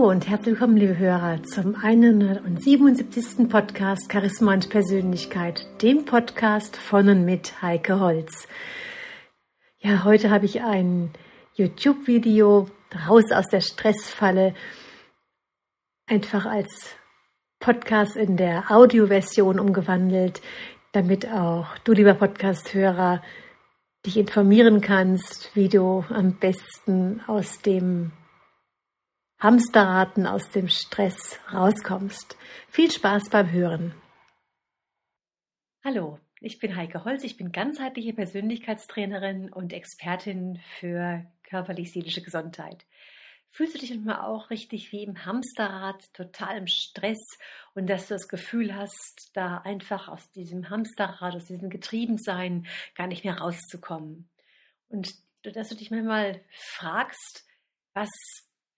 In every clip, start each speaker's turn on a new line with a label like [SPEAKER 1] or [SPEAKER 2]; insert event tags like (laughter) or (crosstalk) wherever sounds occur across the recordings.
[SPEAKER 1] Hallo und herzlich willkommen, liebe Hörer, zum 177. Podcast Charisma und Persönlichkeit, dem Podcast von und mit Heike Holz. Ja, heute habe ich ein YouTube-Video raus aus der Stressfalle, einfach als Podcast in der Audioversion umgewandelt, damit auch du, lieber Podcast-Hörer, dich informieren kannst, wie du am besten aus dem Hamsterraten, aus dem Stress rauskommst. Viel Spaß beim Hören. Hallo, ich bin Heike Holz, ich bin ganzheitliche Persönlichkeitstrainerin und Expertin für körperlich-seelische Gesundheit. Fühlst du dich manchmal auch richtig wie im Hamsterrad, total im Stress und dass du das Gefühl hast, da einfach aus diesem Hamsterrad, aus diesem Getriebensein gar nicht mehr rauszukommen? Und dass du dich manchmal fragst, was,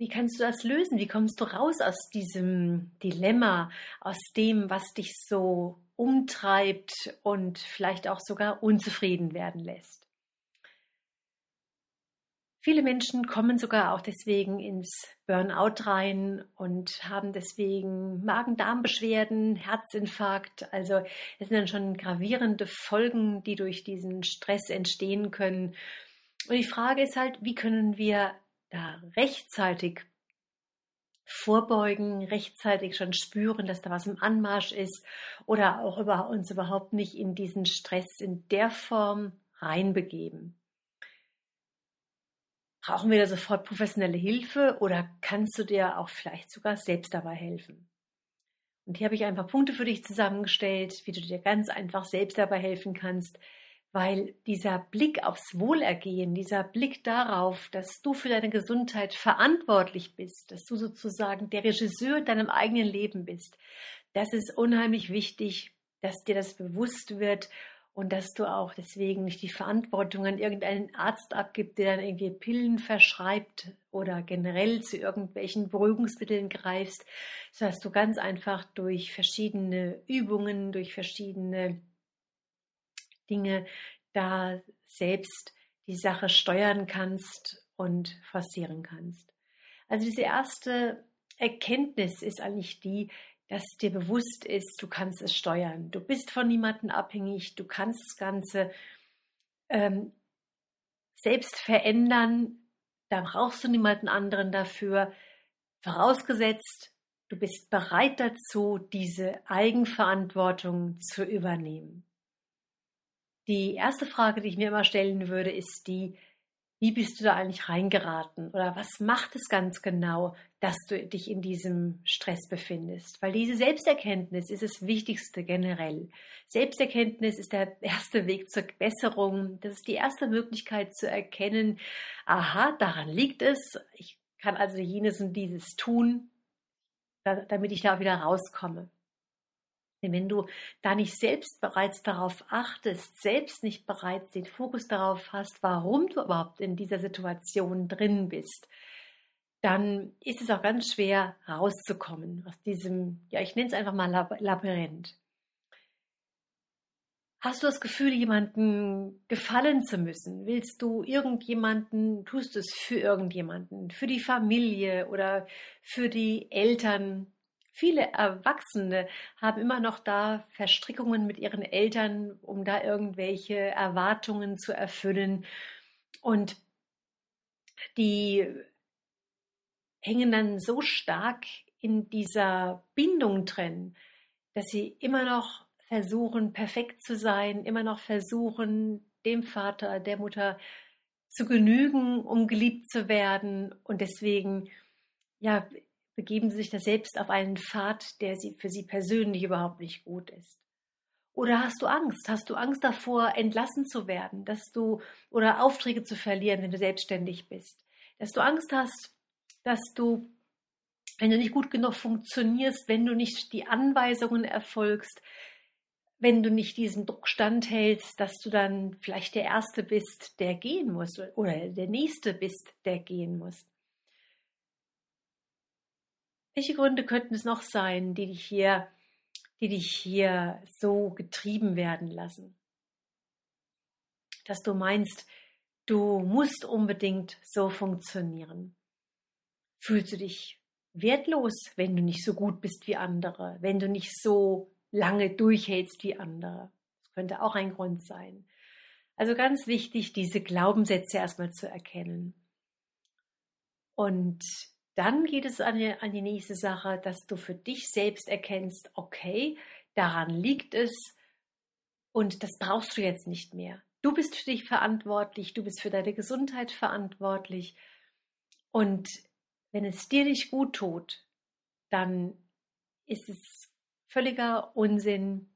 [SPEAKER 1] wie kannst du das lösen? Wie kommst du raus aus diesem Dilemma, aus dem, was dich so umtreibt und vielleicht auch sogar unzufrieden werden lässt? Viele Menschen kommen sogar auch deswegen ins Burnout rein und haben deswegen Magen-Darm-Beschwerden, Herzinfarkt. Also es sind dann schon gravierende Folgen, die durch diesen Stress entstehen können. Und die Frage ist halt, wie können wir da rechtzeitig vorbeugen, rechtzeitig schon spüren, dass da was im Anmarsch ist oder auch über uns überhaupt nicht in diesen Stress in der Form reinbegeben. Brauchen wir da sofort professionelle Hilfe oder kannst du dir auch vielleicht sogar selbst dabei helfen? Und hier habe ich ein paar Punkte für dich zusammengestellt, wie du dir ganz einfach selbst dabei helfen kannst, weil dieser Blick aufs Wohlergehen, dieser Blick darauf, dass du für deine Gesundheit verantwortlich bist, dass du sozusagen der Regisseur deinem eigenen Leben bist, das ist unheimlich wichtig, dass dir das bewusst wird und dass du auch deswegen nicht die Verantwortung an irgendeinen Arzt abgibst, der dann irgendwie Pillen verschreibt oder generell zu irgendwelchen Beruhigungsmitteln greifst, sondern dass du ganz einfach durch verschiedene Übungen, durch verschiedene Dinge da selbst die Sache steuern kannst und forcieren kannst. Also diese erste Erkenntnis ist eigentlich die, dass dir bewusst ist, du kannst es steuern. Du bist von niemandem abhängig, du kannst das Ganze ähm, selbst verändern. Da brauchst du niemanden anderen dafür. Vorausgesetzt, du bist bereit dazu, diese Eigenverantwortung zu übernehmen. Die erste Frage, die ich mir immer stellen würde, ist die, wie bist du da eigentlich reingeraten? Oder was macht es ganz genau, dass du dich in diesem Stress befindest? Weil diese Selbsterkenntnis ist das Wichtigste generell. Selbsterkenntnis ist der erste Weg zur Besserung. Das ist die erste Möglichkeit zu erkennen, aha, daran liegt es. Ich kann also jenes und dieses tun, damit ich da wieder rauskomme. Denn wenn du da nicht selbst bereits darauf achtest, selbst nicht bereits den Fokus darauf hast, warum du überhaupt in dieser Situation drin bist, dann ist es auch ganz schwer rauszukommen aus diesem, ja, ich nenne es einfach mal Labyrinth. Hast du das Gefühl, jemanden gefallen zu müssen? Willst du irgendjemanden, tust es für irgendjemanden, für die Familie oder für die Eltern, Viele Erwachsene haben immer noch da Verstrickungen mit ihren Eltern, um da irgendwelche Erwartungen zu erfüllen. Und die hängen dann so stark in dieser Bindung drin, dass sie immer noch versuchen, perfekt zu sein, immer noch versuchen, dem Vater, der Mutter zu genügen, um geliebt zu werden. Und deswegen, ja, begeben sie sich da selbst auf einen Pfad, der sie, für sie persönlich überhaupt nicht gut ist. Oder hast du Angst? Hast du Angst davor, entlassen zu werden, dass du oder Aufträge zu verlieren, wenn du selbstständig bist? Dass du Angst hast, dass du, wenn du nicht gut genug funktionierst, wenn du nicht die Anweisungen erfolgst, wenn du nicht diesem Druck standhältst, dass du dann vielleicht der Erste bist, der gehen muss oder der Nächste bist, der gehen muss. Welche Gründe könnten es noch sein, die dich hier, die dich hier so getrieben werden lassen? Dass du meinst, du musst unbedingt so funktionieren. Fühlst du dich wertlos, wenn du nicht so gut bist wie andere, wenn du nicht so lange durchhältst wie andere. Das könnte auch ein Grund sein. Also ganz wichtig, diese Glaubenssätze erstmal zu erkennen. Und dann geht es an die, an die nächste Sache, dass du für dich selbst erkennst, okay, daran liegt es und das brauchst du jetzt nicht mehr. Du bist für dich verantwortlich, du bist für deine Gesundheit verantwortlich. Und wenn es dir nicht gut tut, dann ist es völliger Unsinn,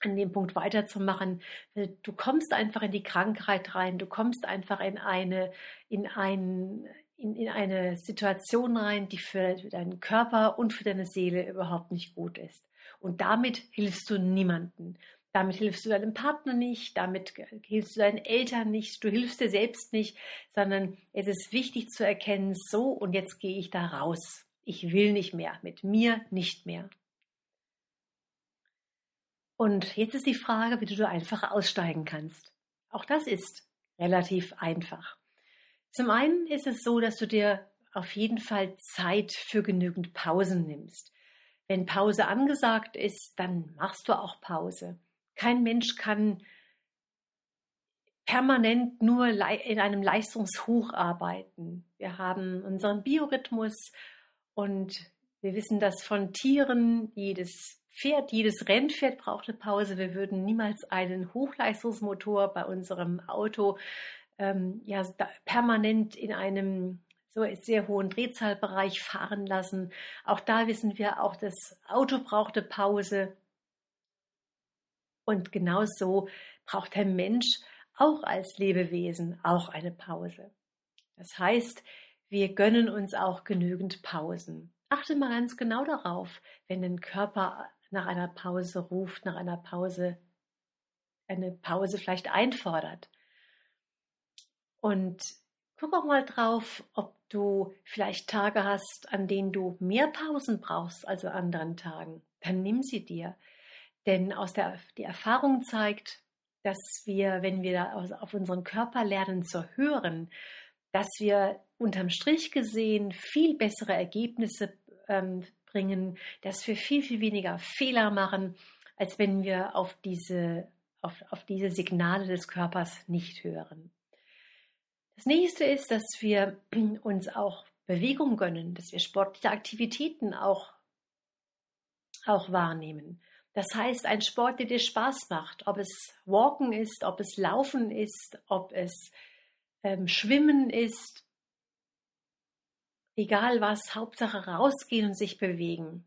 [SPEAKER 1] an dem Punkt weiterzumachen. Du kommst einfach in die Krankheit rein, du kommst einfach in eine, in ein, in, in eine Situation rein, die für deinen Körper und für deine Seele überhaupt nicht gut ist. Und damit hilfst du niemanden. Damit hilfst du deinem Partner nicht, damit hilfst du deinen Eltern nicht, du hilfst dir selbst nicht, sondern es ist wichtig zu erkennen, so und jetzt gehe ich da raus. Ich will nicht mehr, mit mir nicht mehr. Und jetzt ist die Frage, wie du einfach aussteigen kannst. Auch das ist relativ einfach. Zum einen ist es so, dass du dir auf jeden Fall Zeit für genügend Pausen nimmst. Wenn Pause angesagt ist, dann machst du auch Pause. Kein Mensch kann permanent nur in einem Leistungshoch arbeiten. Wir haben unseren Biorhythmus und wir wissen das von Tieren. Jedes Pferd, jedes Rennpferd braucht eine Pause. Wir würden niemals einen Hochleistungsmotor bei unserem Auto ähm, ja, permanent in einem so sehr hohen Drehzahlbereich fahren lassen. Auch da wissen wir, auch das Auto braucht eine Pause. Und genauso braucht der Mensch auch als Lebewesen auch eine Pause. Das heißt, wir gönnen uns auch genügend Pausen. Achte mal ganz genau darauf, wenn dein Körper nach einer Pause ruft, nach einer Pause, eine Pause vielleicht einfordert. Und guck auch mal drauf, ob du vielleicht Tage hast, an denen du mehr Pausen brauchst als an anderen Tagen. Dann nimm sie dir. Denn aus der, die Erfahrung zeigt, dass wir, wenn wir auf unseren Körper lernen zu hören, dass wir unterm Strich gesehen viel bessere Ergebnisse ähm, bringen, dass wir viel, viel weniger Fehler machen, als wenn wir auf diese, auf, auf diese Signale des Körpers nicht hören. Das nächste ist, dass wir (clears throat) uns auch Bewegung gönnen, dass wir sportliche Aktivitäten auch, auch wahrnehmen. Das heißt, ein Sport, der dir Spaß macht, ob es Walken ist, ob es Laufen ist, ob es ähm, Schwimmen ist, egal was, Hauptsache rausgehen und sich bewegen.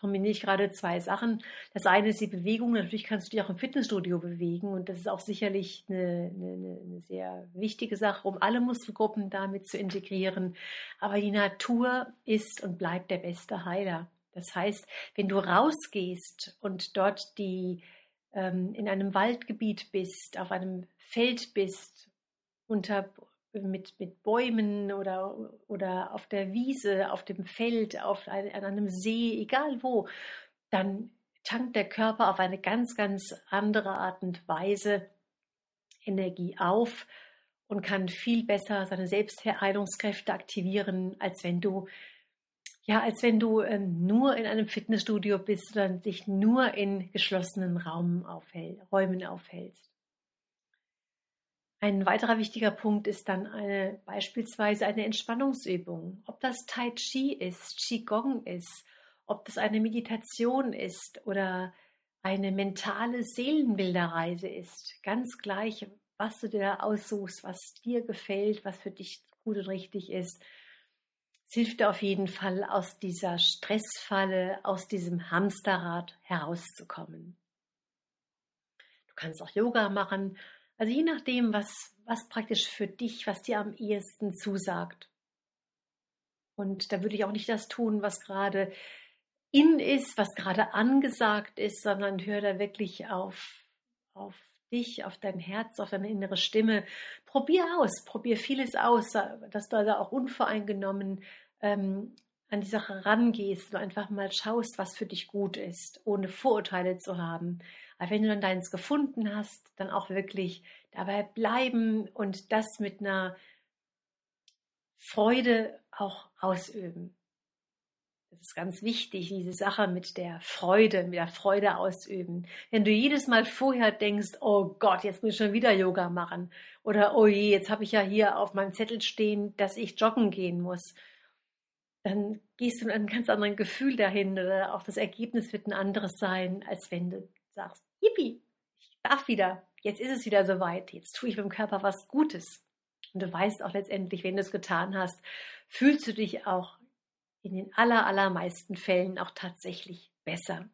[SPEAKER 1] Kombiniere ich gerade zwei Sachen. Das eine ist die Bewegung. Natürlich kannst du dich auch im Fitnessstudio bewegen und das ist auch sicherlich eine, eine, eine sehr wichtige Sache, um alle Muskelgruppen damit zu integrieren. Aber die Natur ist und bleibt der beste Heiler. Das heißt, wenn du rausgehst und dort die ähm, in einem Waldgebiet bist, auf einem Feld bist, unter mit, mit Bäumen oder, oder auf der Wiese, auf dem Feld, auf an einem See, egal wo, dann tankt der Körper auf eine ganz, ganz andere Art und Weise Energie auf und kann viel besser seine Selbstheilungskräfte aktivieren, als wenn du ja, als wenn du ähm, nur in einem Fitnessstudio bist oder dich nur in geschlossenen Raum aufhält, Räumen aufhältst. Ein weiterer wichtiger Punkt ist dann eine, beispielsweise eine Entspannungsübung. Ob das Tai Chi ist, Qigong ist, ob das eine Meditation ist oder eine mentale Seelenbilderreise ist. Ganz gleich, was du dir aussuchst, was dir gefällt, was für dich gut und richtig ist. Es hilft dir auf jeden Fall, aus dieser Stressfalle, aus diesem Hamsterrad herauszukommen. Du kannst auch Yoga machen also je nachdem, was, was praktisch für dich, was dir am ehesten zusagt. Und da würde ich auch nicht das tun, was gerade in ist, was gerade angesagt ist, sondern hör da wirklich auf, auf dich, auf dein Herz, auf deine innere Stimme. Probier aus, probier vieles aus, dass du da auch unvoreingenommen ähm, an die Sache rangehst und einfach mal schaust, was für dich gut ist, ohne Vorurteile zu haben. Aber wenn du dann deins gefunden hast, dann auch wirklich dabei bleiben und das mit einer Freude auch ausüben. Das ist ganz wichtig, diese Sache mit der Freude, mit der Freude ausüben. Wenn du jedes Mal vorher denkst, oh Gott, jetzt muss ich schon wieder Yoga machen oder oh je, jetzt habe ich ja hier auf meinem Zettel stehen, dass ich joggen gehen muss, dann gehst du mit einem ganz anderen Gefühl dahin oder auch das Ergebnis wird ein anderes sein, als wenn du sagst, yippie, ich darf wieder, jetzt ist es wieder soweit, jetzt tue ich meinem Körper was Gutes. Und du weißt auch letztendlich, wenn du es getan hast, fühlst du dich auch in den aller, allermeisten Fällen auch tatsächlich besser.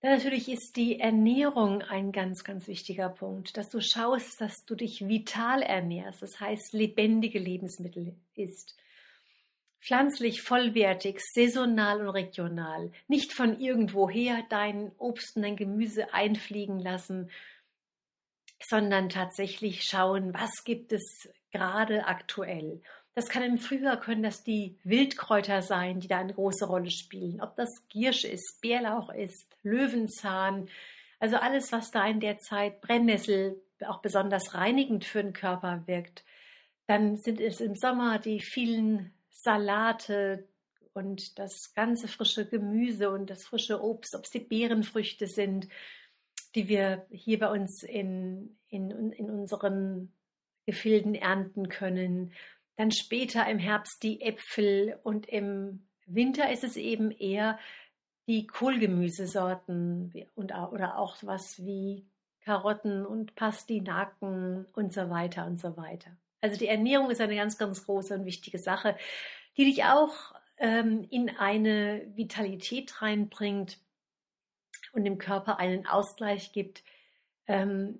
[SPEAKER 1] Dann natürlich ist die Ernährung ein ganz, ganz wichtiger Punkt, dass du schaust, dass du dich vital ernährst, das heißt lebendige Lebensmittel isst. Pflanzlich, vollwertig, saisonal und regional. Nicht von irgendwoher dein Obst und dein Gemüse einfliegen lassen, sondern tatsächlich schauen, was gibt es gerade aktuell. Das kann im Frühjahr können das die Wildkräuter sein, die da eine große Rolle spielen. Ob das Giersch ist, Bärlauch ist, Löwenzahn, also alles, was da in der Zeit Brennnessel auch besonders reinigend für den Körper wirkt. Dann sind es im Sommer die vielen Salate und das ganze frische Gemüse und das frische Obst, ob es die Beerenfrüchte sind, die wir hier bei uns in, in, in unseren Gefilden ernten können dann später im Herbst die Äpfel und im Winter ist es eben eher die Kohlgemüsesorten und, oder auch was wie Karotten und Pastinaken und so weiter und so weiter. Also die Ernährung ist eine ganz, ganz große und wichtige Sache, die dich auch ähm, in eine Vitalität reinbringt und dem Körper einen Ausgleich gibt, ähm,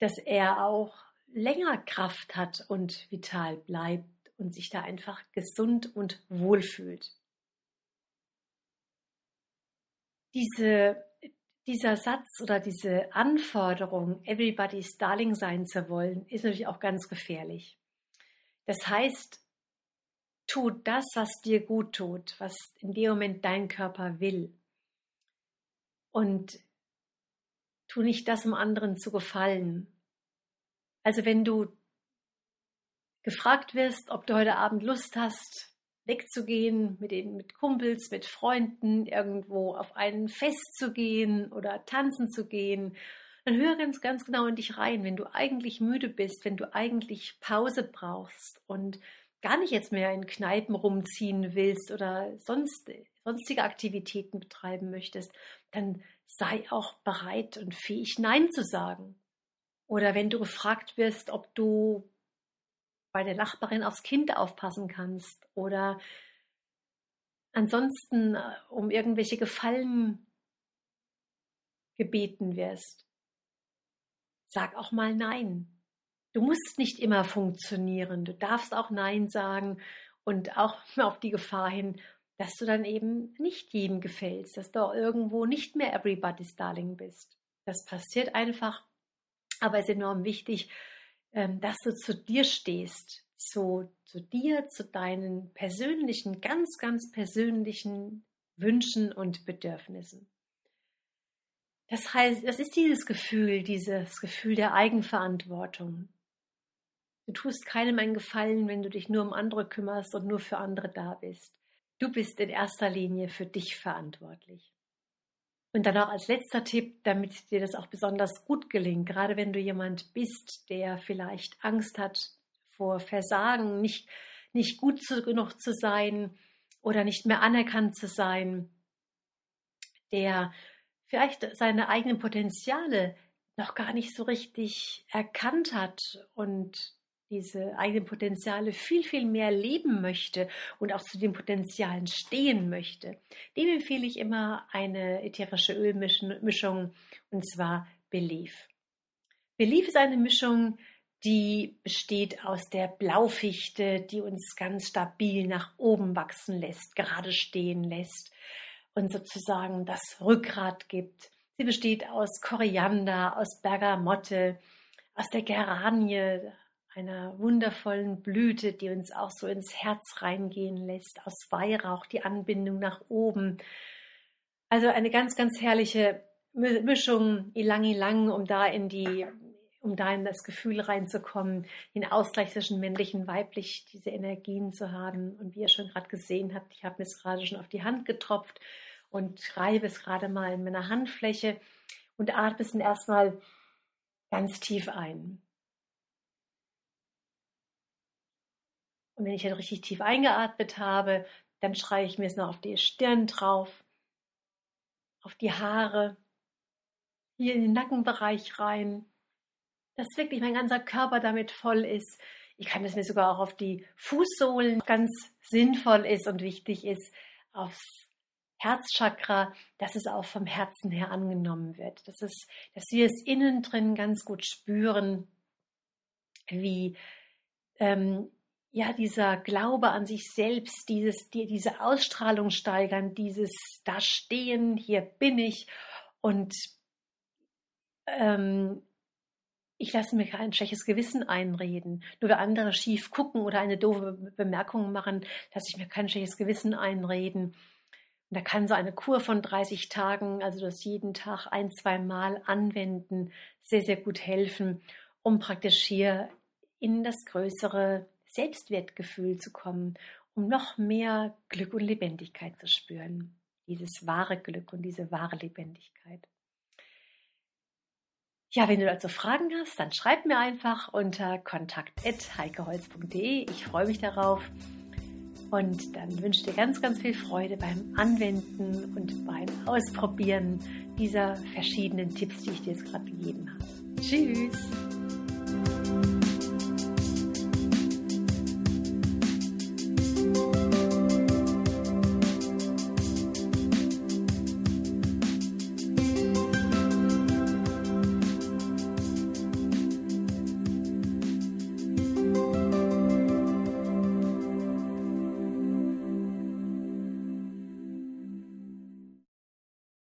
[SPEAKER 1] dass er auch länger Kraft hat und vital bleibt und sich da einfach gesund und wohl fühlt. Diese, dieser Satz oder diese Anforderung, everybody's darling sein zu wollen, ist natürlich auch ganz gefährlich. Das heißt, tu das, was dir gut tut, was in dem Moment dein Körper will. Und tu nicht das, um anderen zu gefallen, also wenn du gefragt wirst, ob du heute Abend Lust hast, wegzugehen mit, den, mit Kumpels, mit Freunden, irgendwo auf ein Fest zu gehen oder tanzen zu gehen, dann hör ganz, ganz genau in dich rein, wenn du eigentlich müde bist, wenn du eigentlich Pause brauchst und gar nicht jetzt mehr in Kneipen rumziehen willst oder sonst, sonstige Aktivitäten betreiben möchtest, dann sei auch bereit und fähig, Nein zu sagen. Oder wenn du gefragt wirst, ob du bei der Nachbarin aufs Kind aufpassen kannst oder ansonsten äh, um irgendwelche Gefallen gebeten wirst. Sag auch mal Nein. Du musst nicht immer funktionieren. Du darfst auch Nein sagen und auch (laughs) auf die Gefahr hin, dass du dann eben nicht jedem gefällst, dass du irgendwo nicht mehr everybody's darling bist. Das passiert einfach aber es ist enorm wichtig, dass du zu dir stehst, zu, zu dir, zu deinen persönlichen, ganz, ganz persönlichen Wünschen und Bedürfnissen. Das heißt, das ist dieses Gefühl, dieses Gefühl der Eigenverantwortung. Du tust keinem einen Gefallen, wenn du dich nur um andere kümmerst und nur für andere da bist. Du bist in erster Linie für dich verantwortlich. Und dann auch als letzter Tipp, damit dir das auch besonders gut gelingt, gerade wenn du jemand bist, der vielleicht Angst hat vor Versagen, nicht, nicht gut genug zu sein oder nicht mehr anerkannt zu sein, der vielleicht seine eigenen Potenziale noch gar nicht so richtig erkannt hat und diese eigenen Potenziale viel, viel mehr leben möchte und auch zu den Potenzialen stehen möchte, dem empfehle ich immer eine ätherische Ölmischung und zwar Belief. Belief ist eine Mischung, die besteht aus der Blaufichte, die uns ganz stabil nach oben wachsen lässt, gerade stehen lässt und sozusagen das Rückgrat gibt. Sie besteht aus Koriander, aus Bergamotte, aus der Geranie, einer wundervollen Blüte, die uns auch so ins Herz reingehen lässt, aus Weihrauch, die Anbindung nach oben. Also eine ganz, ganz herrliche Mischung, ilang ilang, um da in die, um da in das Gefühl reinzukommen, den Ausgleich zwischen männlich und weiblich, diese Energien zu haben. Und wie ihr schon gerade gesehen habt, ich habe mir es gerade schon auf die Hand getropft und reibe es gerade mal in meiner Handfläche und atme es erstmal ganz tief ein. Und wenn ich dann richtig tief eingeatmet habe, dann schreie ich mir es noch auf die Stirn drauf, auf die Haare, hier in den Nackenbereich rein, dass wirklich mein ganzer Körper damit voll ist. Ich kann es mir sogar auch auf die Fußsohlen ganz sinnvoll ist und wichtig ist, aufs Herzchakra, dass es auch vom Herzen her angenommen wird. Das ist, dass wir es innen drin ganz gut spüren, wie ähm, ja dieser Glaube an sich selbst, dieses, die, diese Ausstrahlung steigern, dieses da stehen, hier bin ich und ähm, ich lasse mir kein schlechtes Gewissen einreden. Nur weil andere schief gucken oder eine doofe Bemerkung machen, lasse ich mir kein schlechtes Gewissen einreden. Und da kann so eine Kur von 30 Tagen, also das jeden Tag ein, zwei Mal anwenden, sehr, sehr gut helfen, um praktisch hier in das größere Selbstwertgefühl zu kommen, um noch mehr Glück und Lebendigkeit zu spüren. Dieses wahre Glück und diese wahre Lebendigkeit. Ja, wenn du dazu Fragen hast, dann schreib mir einfach unter kontakt.heikeholz.de. Ich freue mich darauf. Und dann wünsche ich dir ganz, ganz viel Freude beim Anwenden und beim Ausprobieren dieser verschiedenen Tipps, die ich dir jetzt gerade gegeben habe. Tschüss!